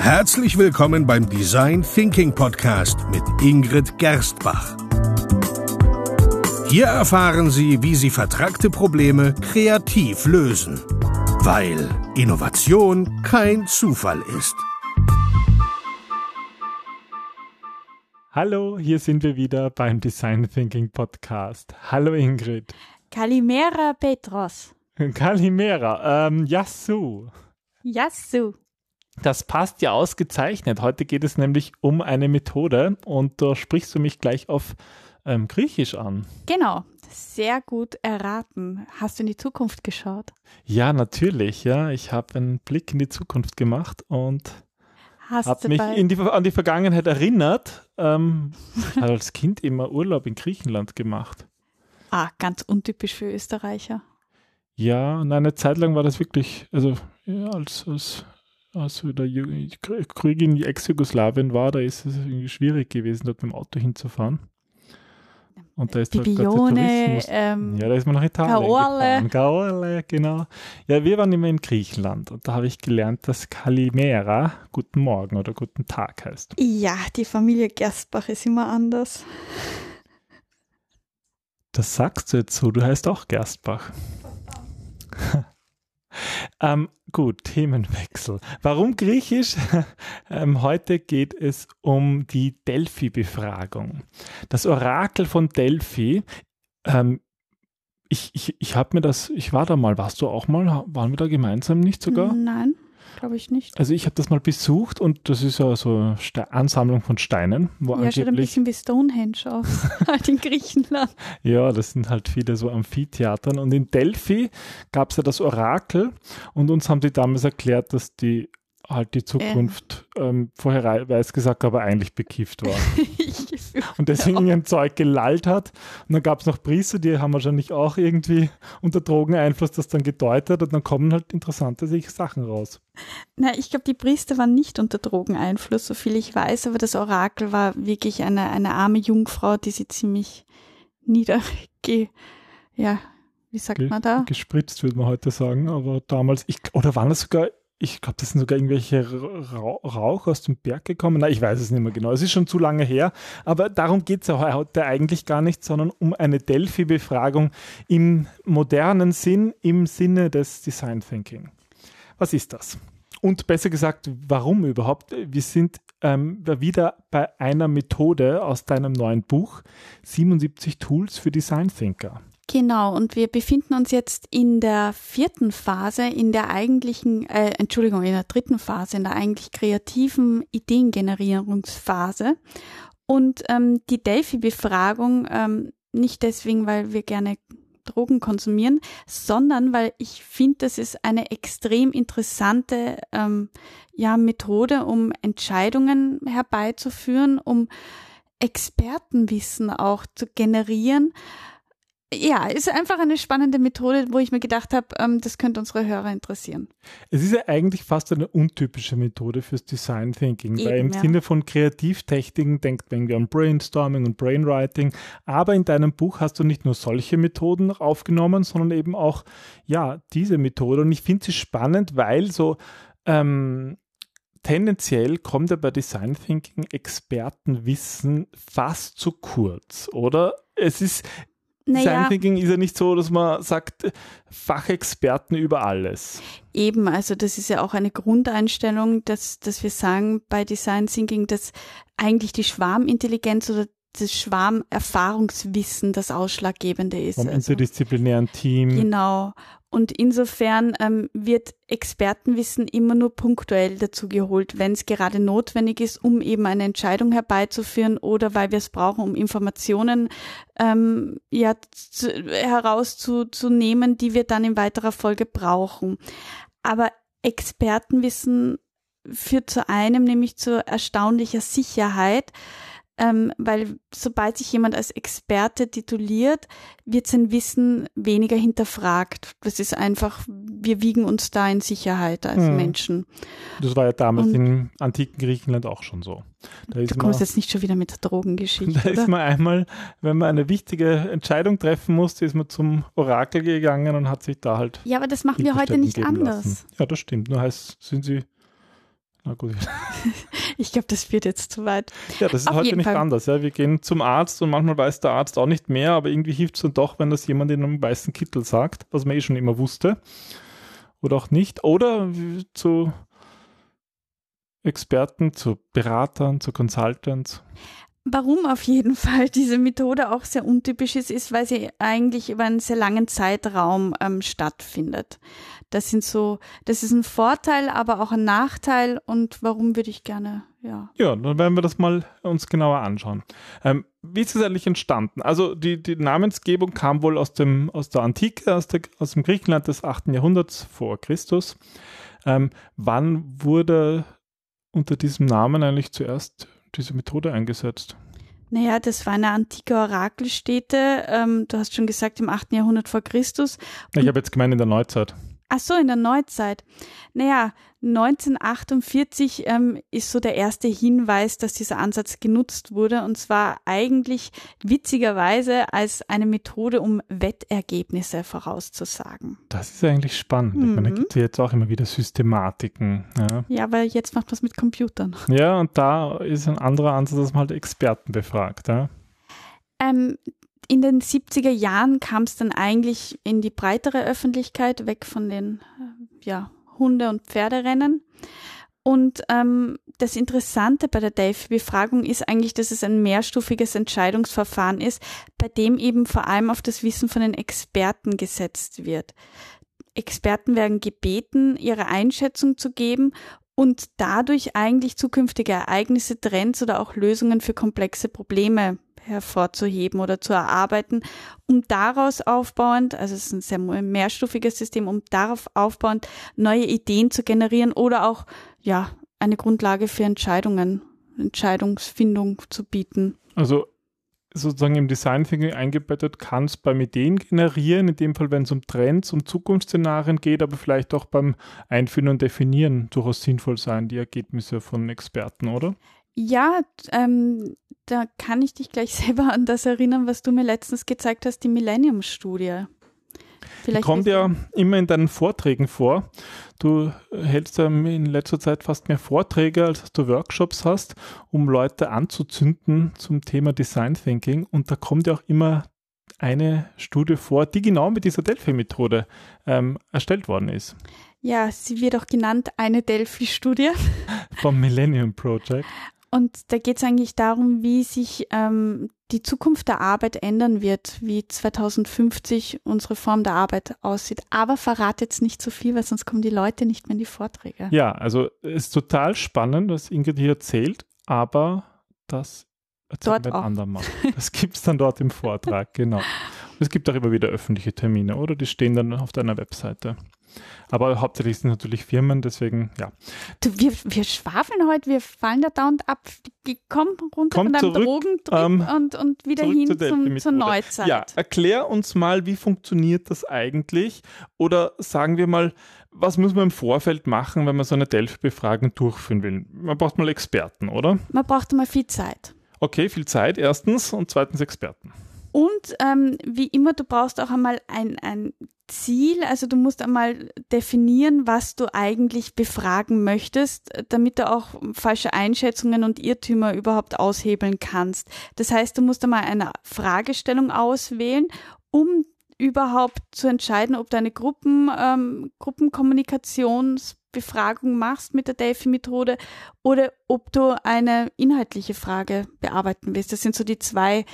Herzlich willkommen beim Design Thinking Podcast mit Ingrid Gerstbach. Hier erfahren Sie, wie Sie vertragte Probleme kreativ lösen, weil Innovation kein Zufall ist. Hallo, hier sind wir wieder beim Design Thinking Podcast. Hallo Ingrid. Kalimera Petros. Kalimera, ähm, Yasu. Yasu. Das passt ja ausgezeichnet. Heute geht es nämlich um eine Methode und da sprichst du mich gleich auf ähm, Griechisch an. Genau, sehr gut erraten. Hast du in die Zukunft geschaut? Ja, natürlich. Ja, ich habe einen Blick in die Zukunft gemacht und habe mich die, an die Vergangenheit erinnert. Ähm, habe als Kind immer Urlaub in Griechenland gemacht. Ah, ganz untypisch für Österreicher. Ja, und eine Zeit lang war das wirklich, also ja, als, als als der Krieg in Ex-Jugoslawien war, da ist es irgendwie schwierig gewesen, dort mit dem Auto hinzufahren. Und da ist Bibione, ähm, ja, da ist man nach Italien Caorle. Caorle, genau. Ja, wir waren immer in Griechenland und da habe ich gelernt, dass Kalimera Guten Morgen oder Guten Tag heißt. Ja, die Familie Gerstbach ist immer anders. Das sagst du jetzt so, du heißt auch Gerstbach. Ähm, gut, Themenwechsel. Warum Griechisch? ähm, heute geht es um die Delphi-Befragung. Das Orakel von Delphi. Ähm, ich ich, ich habe mir das, ich war da mal, warst du auch mal? Waren wir da gemeinsam nicht sogar? Nein glaube ich nicht. Also ich habe das mal besucht und das ist ja so eine Ansammlung von Steinen. Wo ja, schaut ein bisschen wie Stonehenge aus, halt in Griechenland. Ja, das sind halt viele so Amphitheatern. Und in Delphi gab es ja das Orakel und uns haben die damals erklärt, dass die halt die Zukunft äh. ähm, vorher weiß gesagt, aber eigentlich bekifft war. und deswegen ja. ein Zeug gelallt hat. Und dann gab es noch Priester, die haben wahrscheinlich auch irgendwie unter Drogeneinfluss das dann gedeutet und dann kommen halt interessante Sachen raus. Na, ich glaube, die Priester waren nicht unter Drogeneinfluss, so viel ich weiß, aber das Orakel war wirklich eine, eine arme Jungfrau, die sie ziemlich niederge, ja, wie sagt man da? Gespritzt, würde man heute sagen, aber damals, ich, oder waren das sogar ich glaube, das sind sogar irgendwelche Rauch aus dem Berg gekommen. Na, ich weiß es nicht mehr genau. Es ist schon zu lange her. Aber darum geht es ja heute eigentlich gar nicht, sondern um eine Delphi-Befragung im modernen Sinn, im Sinne des Design Thinking. Was ist das? Und besser gesagt, warum überhaupt? Wir sind ähm, wieder bei einer Methode aus deinem neuen Buch, 77 Tools für Design Thinker. Genau, und wir befinden uns jetzt in der vierten Phase, in der eigentlichen, äh, Entschuldigung, in der dritten Phase, in der eigentlich kreativen Ideengenerierungsphase. Und ähm, die Delphi-Befragung, ähm, nicht deswegen, weil wir gerne Drogen konsumieren, sondern weil ich finde, das ist eine extrem interessante ähm, ja, Methode, um Entscheidungen herbeizuführen, um Expertenwissen auch zu generieren ja, ist einfach eine spannende Methode, wo ich mir gedacht habe, ähm, das könnte unsere Hörer interessieren. Es ist ja eigentlich fast eine untypische Methode fürs Design Thinking, Eben, weil im ja. Sinne von Kreativtechniken denkt man an Brainstorming und Brainwriting, aber in deinem Buch hast du nicht nur solche Methoden aufgenommen, sondern eben auch, ja, diese Methode und ich finde sie spannend, weil so, ähm, tendenziell kommt ja bei Design Thinking Expertenwissen fast zu kurz, oder? Es ist, naja, Design Thinking ist ja nicht so, dass man sagt, Fachexperten über alles. Eben, also das ist ja auch eine Grundeinstellung, dass, dass wir sagen bei Design Thinking, dass eigentlich die Schwarmintelligenz oder das Schwarmerfahrungswissen das Ausschlaggebende ist. Vom also, interdisziplinären Team. Genau. Und insofern ähm, wird Expertenwissen immer nur punktuell dazu geholt, wenn es gerade notwendig ist, um eben eine Entscheidung herbeizuführen oder weil wir es brauchen, um Informationen ähm, ja, zu, herauszunehmen, die wir dann in weiterer Folge brauchen. Aber Expertenwissen führt zu einem, nämlich zu erstaunlicher Sicherheit ähm, weil sobald sich jemand als Experte tituliert, wird sein Wissen weniger hinterfragt. Das ist einfach, wir wiegen uns da in Sicherheit als hm. Menschen. Das war ja damals Und, im antiken Griechenland auch schon so. Da du kommst man, jetzt nicht schon wieder mit der Drogengeschichte. Da oder? ist man einmal, wenn man eine wichtige Entscheidung treffen musste, ist man zum Orakel gegangen und hat sich da halt. Ja, aber das machen wir heute nicht anders. Lassen. Ja, das stimmt. Nur heißt, sind sie Na gut. ich glaube, das wird jetzt zu weit. Ja, das ist Auf heute nicht Fall. anders. Ja. Wir gehen zum Arzt und manchmal weiß der Arzt auch nicht mehr, aber irgendwie hilft es dann doch, wenn das jemand in einem weißen Kittel sagt, was man eh schon immer wusste. Oder auch nicht. Oder zu Experten, zu Beratern, zu Consultants. Warum auf jeden Fall diese Methode auch sehr untypisch ist, ist, weil sie eigentlich über einen sehr langen Zeitraum ähm, stattfindet. Das sind so, das ist ein Vorteil, aber auch ein Nachteil. Und warum würde ich gerne, ja. Ja, dann werden wir das mal uns genauer anschauen. Ähm, wie ist es eigentlich entstanden? Also die, die Namensgebung kam wohl aus dem, aus der Antike, aus, der, aus dem Griechenland des 8. Jahrhunderts vor Christus. Ähm, wann wurde unter diesem Namen eigentlich zuerst diese Methode eingesetzt? Naja, das war eine antike Orakelstätte. Ähm, du hast schon gesagt, im 8. Jahrhundert vor Christus. ich habe jetzt gemeint in der Neuzeit. Ach so, in der Neuzeit. Naja, 1948 ähm, ist so der erste Hinweis, dass dieser Ansatz genutzt wurde und zwar eigentlich witzigerweise als eine Methode, um Wettergebnisse vorauszusagen. Das ist eigentlich spannend. Mhm. Ich meine, da mhm. gibt es ja jetzt auch immer wieder Systematiken. Ja. ja, aber jetzt macht man es mit Computern. Ja, und da ist ein anderer Ansatz, dass man halt Experten befragt. Ja. Ähm, in den 70er Jahren kam es dann eigentlich in die breitere Öffentlichkeit, weg von den äh, ja, Hunde- und Pferderennen. Und ähm, das Interessante bei der Delphi-Befragung ist eigentlich, dass es ein mehrstufiges Entscheidungsverfahren ist, bei dem eben vor allem auf das Wissen von den Experten gesetzt wird. Experten werden gebeten, ihre Einschätzung zu geben und dadurch eigentlich zukünftige Ereignisse, Trends oder auch Lösungen für komplexe Probleme hervorzuheben oder zu erarbeiten, um daraus aufbauend, also es ist ein sehr mehrstufiges System, um darauf aufbauend neue Ideen zu generieren oder auch, ja, eine Grundlage für Entscheidungen, Entscheidungsfindung zu bieten. Also sozusagen im Design Thinking eingebettet kann es beim Ideen generieren, in dem Fall, wenn es um Trends, um Zukunftsszenarien geht, aber vielleicht auch beim Einführen und Definieren durchaus sinnvoll sein, die Ergebnisse von Experten, oder? Ja, ähm, da kann ich dich gleich selber an das erinnern, was du mir letztens gezeigt hast, die Millennium-Studie. Die kommt ja immer in deinen Vorträgen vor. Du hältst ja in letzter Zeit fast mehr Vorträge, als du Workshops hast, um Leute anzuzünden zum Thema Design Thinking. Und da kommt ja auch immer eine Studie vor, die genau mit dieser Delphi-Methode ähm, erstellt worden ist. Ja, sie wird auch genannt eine Delphi-Studie. Vom Millennium Project. Und da geht es eigentlich darum, wie sich ähm, die Zukunft der Arbeit ändern wird, wie 2050 unsere Form der Arbeit aussieht. Aber verrate jetzt nicht zu so viel, weil sonst kommen die Leute nicht mehr in die Vorträge. Ja, also es ist total spannend, was Ingrid hier erzählt, aber das erzählen wir ein andermal. Das gibt es dann dort im Vortrag, genau. Es gibt auch immer wieder öffentliche Termine, oder? Die stehen dann auf deiner Webseite. Aber hauptsächlich sind natürlich Firmen, deswegen, ja. Du, wir, wir schwafeln heute, wir fallen da dauernd ab. Komm runter Komm von deinem zurück, Drogentrip ähm, und, und wieder hin zu zum, zur Neuzeit. Ja, erklär uns mal, wie funktioniert das eigentlich? Oder sagen wir mal, was muss man im Vorfeld machen, wenn man so eine Delphi-Befragung durchführen will? Man braucht mal Experten, oder? Man braucht mal viel Zeit. Okay, viel Zeit, erstens, und zweitens Experten. Und ähm, wie immer, du brauchst auch einmal ein, ein Ziel, also du musst einmal definieren, was du eigentlich befragen möchtest, damit du auch falsche Einschätzungen und Irrtümer überhaupt aushebeln kannst. Das heißt, du musst einmal eine Fragestellung auswählen, um überhaupt zu entscheiden, ob du eine Gruppen, ähm, Gruppenkommunikationsbefragung machst mit der Delphi-Methode oder ob du eine inhaltliche Frage bearbeiten willst. Das sind so die zwei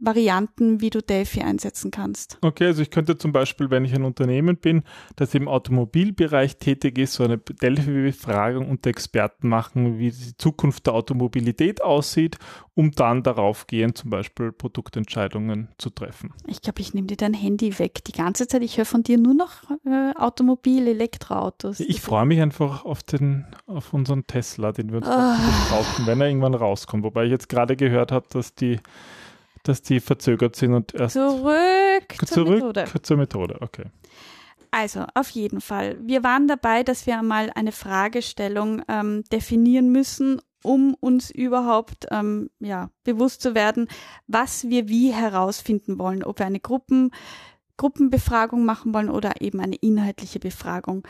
Varianten, wie du Delphi einsetzen kannst. Okay, also ich könnte zum Beispiel, wenn ich ein Unternehmen bin, das im Automobilbereich tätig ist, so eine Delphi-Befragung unter Experten machen, wie die Zukunft der Automobilität aussieht, um dann darauf gehen, zum Beispiel Produktentscheidungen zu treffen. Ich glaube, ich nehme dir dein Handy weg die ganze Zeit. Ich höre von dir nur noch äh, Automobil, Elektroautos. Ich freue mich einfach auf, den, auf unseren Tesla, den wir uns oh. kaufen, wenn er irgendwann rauskommt. Wobei ich jetzt gerade gehört habe, dass die dass die verzögert sind und erst zurück, zurück zur Methode. Zur Methode, okay. Also, auf jeden Fall. Wir waren dabei, dass wir einmal eine Fragestellung ähm, definieren müssen, um uns überhaupt ähm, ja, bewusst zu werden, was wir wie herausfinden wollen, ob wir eine Gruppen, Gruppenbefragung machen wollen oder eben eine inhaltliche Befragung.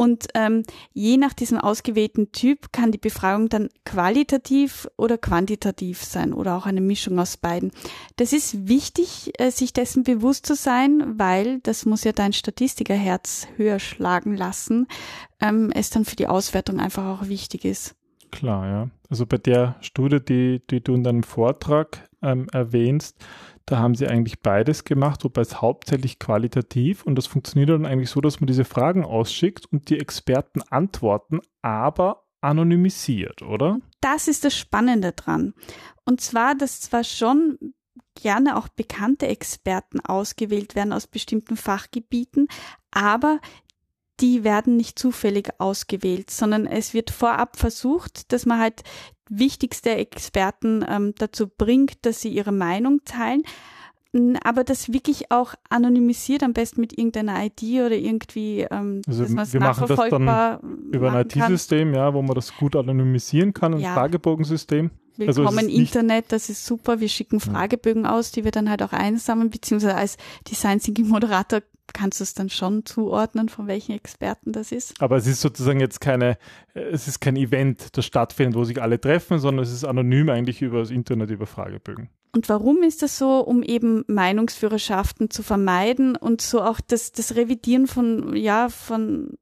Und ähm, je nach diesem ausgewählten Typ kann die Befragung dann qualitativ oder quantitativ sein oder auch eine Mischung aus beiden. Das ist wichtig, äh, sich dessen bewusst zu sein, weil das muss ja dein Statistikerherz höher schlagen lassen, ähm, es dann für die Auswertung einfach auch wichtig ist. Klar, ja. Also bei der Studie, die, die du in deinem Vortrag ähm, erwähnst, da haben sie eigentlich beides gemacht, wobei es hauptsächlich qualitativ und das funktioniert dann eigentlich so, dass man diese Fragen ausschickt und die Experten antworten, aber anonymisiert, oder? Das ist das Spannende dran. Und zwar, dass zwar schon gerne auch bekannte Experten ausgewählt werden aus bestimmten Fachgebieten, aber die werden nicht zufällig ausgewählt, sondern es wird vorab versucht, dass man halt wichtigste Experten ähm, dazu bringt, dass sie ihre Meinung teilen, aber das wirklich auch anonymisiert, am besten mit irgendeiner ID oder irgendwie, ähm, also dass wir machen das dann über ein IT-System, ja, wo man das gut anonymisieren kann, ein ja. Fragebogensystem. Willkommen also Internet, das ist super. Wir schicken Fragebögen aus, die wir dann halt auch einsammeln, beziehungsweise als Design Thinking Moderator kannst du es dann schon zuordnen, von welchen Experten das ist. Aber es ist sozusagen jetzt keine, es ist kein Event, das stattfindet, wo sich alle treffen, sondern es ist anonym eigentlich über das Internet, über Fragebögen. Und warum ist das so? Um eben Meinungsführerschaften zu vermeiden und so auch das, das Revidieren von, ja, von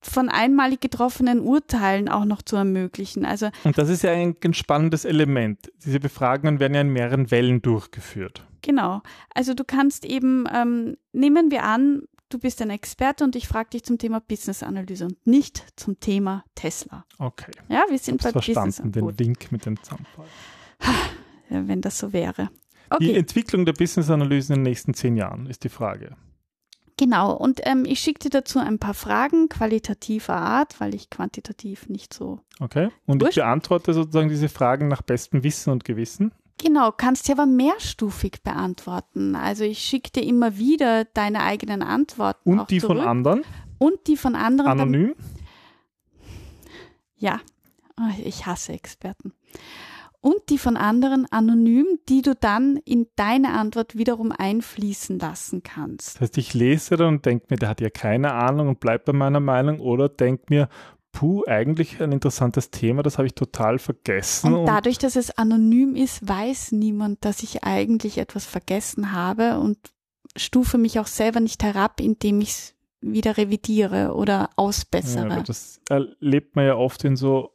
von einmalig getroffenen Urteilen auch noch zu ermöglichen. Also und das ist ja ein, ein spannendes Element. Diese Befragungen werden ja in mehreren Wellen durchgeführt. Genau. Also du kannst eben, ähm, nehmen wir an, du bist ein Experte und ich frage dich zum Thema Business-Analyse und nicht zum Thema Tesla. Okay. Ja, wir sind bei verstanden, Business den Link mit dem Zaunfall. Ja, wenn das so wäre. Okay. Die Entwicklung der Business-Analyse in den nächsten zehn Jahren ist die Frage. Genau, und ähm, ich schicke dir dazu ein paar Fragen qualitativer Art, weil ich quantitativ nicht so. Okay, und ich beantworte sozusagen diese Fragen nach bestem Wissen und Gewissen. Genau, kannst sie aber mehrstufig beantworten. Also ich schicke dir immer wieder deine eigenen Antworten. Und die zurück. von anderen? Und die von anderen. Anonym? ja, oh, ich hasse Experten. Und die von anderen anonym, die du dann in deine Antwort wiederum einfließen lassen kannst. Das heißt, ich lese dann und denke mir, der hat ja keine Ahnung und bleibt bei meiner Meinung oder denke mir, puh, eigentlich ein interessantes Thema, das habe ich total vergessen. Und dadurch, dass es anonym ist, weiß niemand, dass ich eigentlich etwas vergessen habe und stufe mich auch selber nicht herab, indem ich es wieder revidiere oder ausbessere. Ja, das erlebt man ja oft in so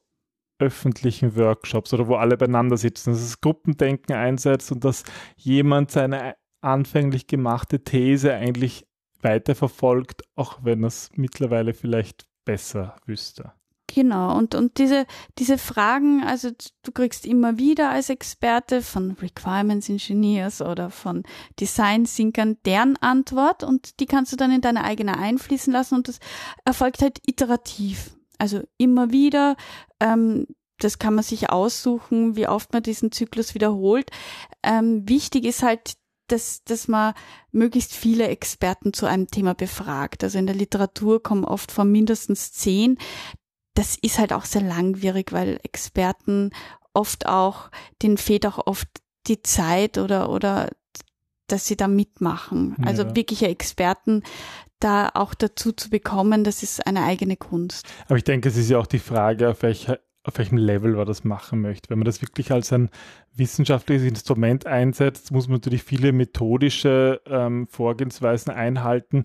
öffentlichen Workshops oder wo alle beieinander sitzen, dass das Gruppendenken einsetzt und dass jemand seine anfänglich gemachte These eigentlich weiterverfolgt, auch wenn es mittlerweile vielleicht besser wüsste. Genau, und, und diese, diese Fragen, also du kriegst immer wieder als Experte von Requirements Engineers oder von Design Thinkern deren Antwort und die kannst du dann in deine eigene einfließen lassen und das erfolgt halt iterativ. Also immer wieder, ähm, das kann man sich aussuchen, wie oft man diesen Zyklus wiederholt. Ähm, wichtig ist halt dass, dass man möglichst viele Experten zu einem Thema befragt. Also in der Literatur kommen oft vor mindestens zehn. Das ist halt auch sehr langwierig, weil Experten oft auch, denen fehlt auch oft die Zeit oder, oder dass sie da mitmachen. Also ja. wirkliche Experten da auch dazu zu bekommen, das ist eine eigene Kunst. Aber ich denke, es ist ja auch die Frage, auf welcher auf welchem Level man das machen möchte. Wenn man das wirklich als ein wissenschaftliches Instrument einsetzt, muss man natürlich viele methodische ähm, Vorgehensweisen einhalten.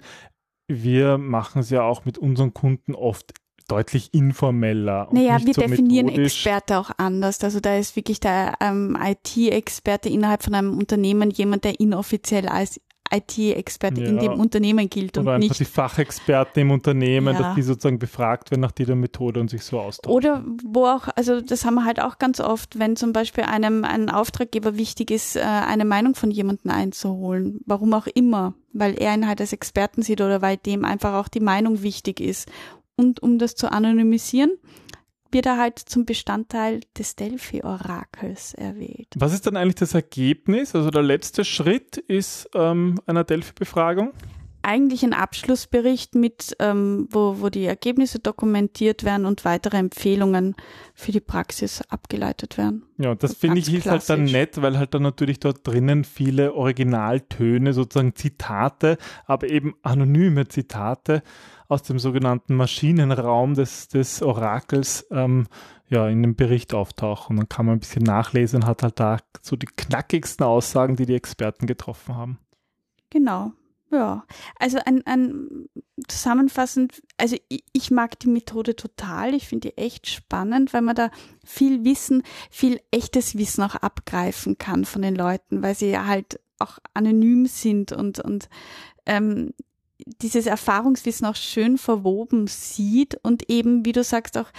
Wir machen es ja auch mit unseren Kunden oft deutlich informeller. Naja, wir so definieren methodisch. Experte auch anders. Also da ist wirklich der ähm, IT-Experte innerhalb von einem Unternehmen jemand, der inoffiziell als IT-Experte ja. in dem Unternehmen gilt Oder und nicht die Fachexperten im Unternehmen, ja. dass die sozusagen befragt werden nach dieser Methode und sich so austauschen. Oder wo auch, also das haben wir halt auch ganz oft, wenn zum Beispiel einem ein Auftraggeber wichtig ist, äh, eine Meinung von jemandem einzuholen, warum auch immer, weil er ihn halt als Experten sieht oder weil dem einfach auch die Meinung wichtig ist. Und um das zu anonymisieren, wird er halt zum Bestandteil des Delphi-Orakels erwählt. Was ist dann eigentlich das Ergebnis? Also der letzte Schritt ist ähm, einer Delphi-Befragung? eigentlich ein Abschlussbericht mit, ähm, wo, wo die Ergebnisse dokumentiert werden und weitere Empfehlungen für die Praxis abgeleitet werden. Ja, das finde ich ist halt dann nett, weil halt dann natürlich dort drinnen viele Originaltöne, sozusagen Zitate, aber eben anonyme Zitate aus dem sogenannten Maschinenraum des, des Orakels ähm, ja, in dem Bericht auftauchen. Dann kann man ein bisschen nachlesen und hat halt da so die knackigsten Aussagen, die die Experten getroffen haben. Genau. Ja, also ein, ein zusammenfassend, also ich, ich mag die Methode total. Ich finde die echt spannend, weil man da viel Wissen, viel echtes Wissen auch abgreifen kann von den Leuten, weil sie ja halt auch anonym sind und, und ähm, dieses Erfahrungswissen auch schön verwoben sieht und eben, wie du sagst, auch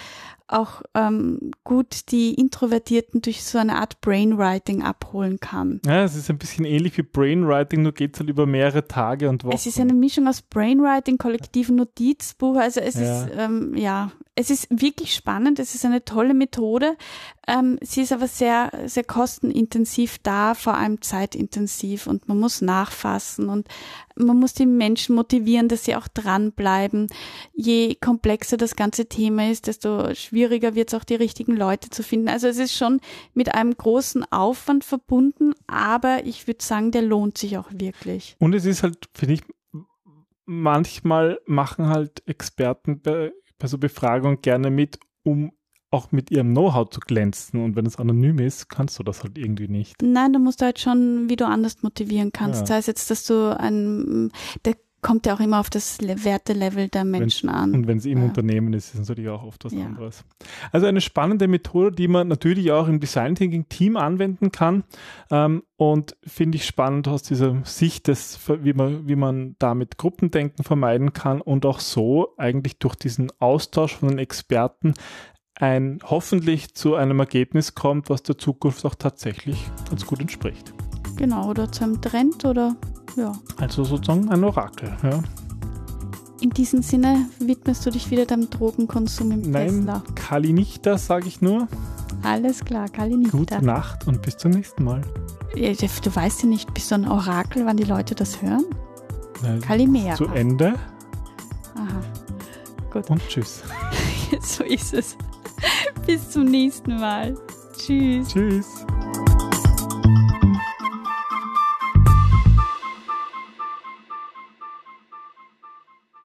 auch ähm, gut die Introvertierten durch so eine Art Brainwriting abholen kann. Ja, es ist ein bisschen ähnlich wie Brainwriting, nur geht es halt über mehrere Tage und Wochen. Es ist eine Mischung aus Brainwriting, kollektiven Notizbuch, also es ja. ist, ähm, ja, es ist wirklich spannend, es ist eine tolle Methode. Ähm, sie ist aber sehr, sehr kostenintensiv da, vor allem zeitintensiv und man muss nachfassen und man muss die Menschen motivieren, dass sie auch dranbleiben. Je komplexer das ganze Thema ist, desto schwieriger wird es auch die richtigen Leute zu finden. Also es ist schon mit einem großen Aufwand verbunden, aber ich würde sagen, der lohnt sich auch wirklich. Und es ist halt, finde ich, manchmal machen halt Experten bei, bei so Befragungen gerne mit, um auch mit ihrem Know-how zu glänzen. Und wenn es anonym ist, kannst du das halt irgendwie nicht. Nein, da musst du halt schon, wie du anders motivieren kannst. Ja. Sei es jetzt, dass du ein, der kommt ja auch immer auf das Wertelevel der Menschen wenn, an. Und wenn sie im ja. Unternehmen ist, ist es natürlich auch oft was ja. anderes. Also eine spannende Methode, die man natürlich auch im Design Thinking Team anwenden kann. Ähm, und finde ich spannend aus dieser Sicht des, wie man, wie man damit Gruppendenken vermeiden kann und auch so eigentlich durch diesen Austausch von den Experten ein hoffentlich zu einem Ergebnis kommt, was der Zukunft auch tatsächlich ganz gut entspricht. Genau, oder zu einem Trend oder ja. Also sozusagen ein Orakel, ja. In diesem Sinne widmest du dich wieder deinem Drogenkonsum im Nein, Tesla. Kali nicht das, sage ich nur. Alles klar, Kali nicht. Gute Nacht und bis zum nächsten Mal. Ja, du weißt ja nicht, bist du ein Orakel, wann die Leute das hören? Nein, Kalimera. Zu Ende. Aha. Gut. Und tschüss. so ist es. Bis zum nächsten Mal. Tschüss. Tschüss.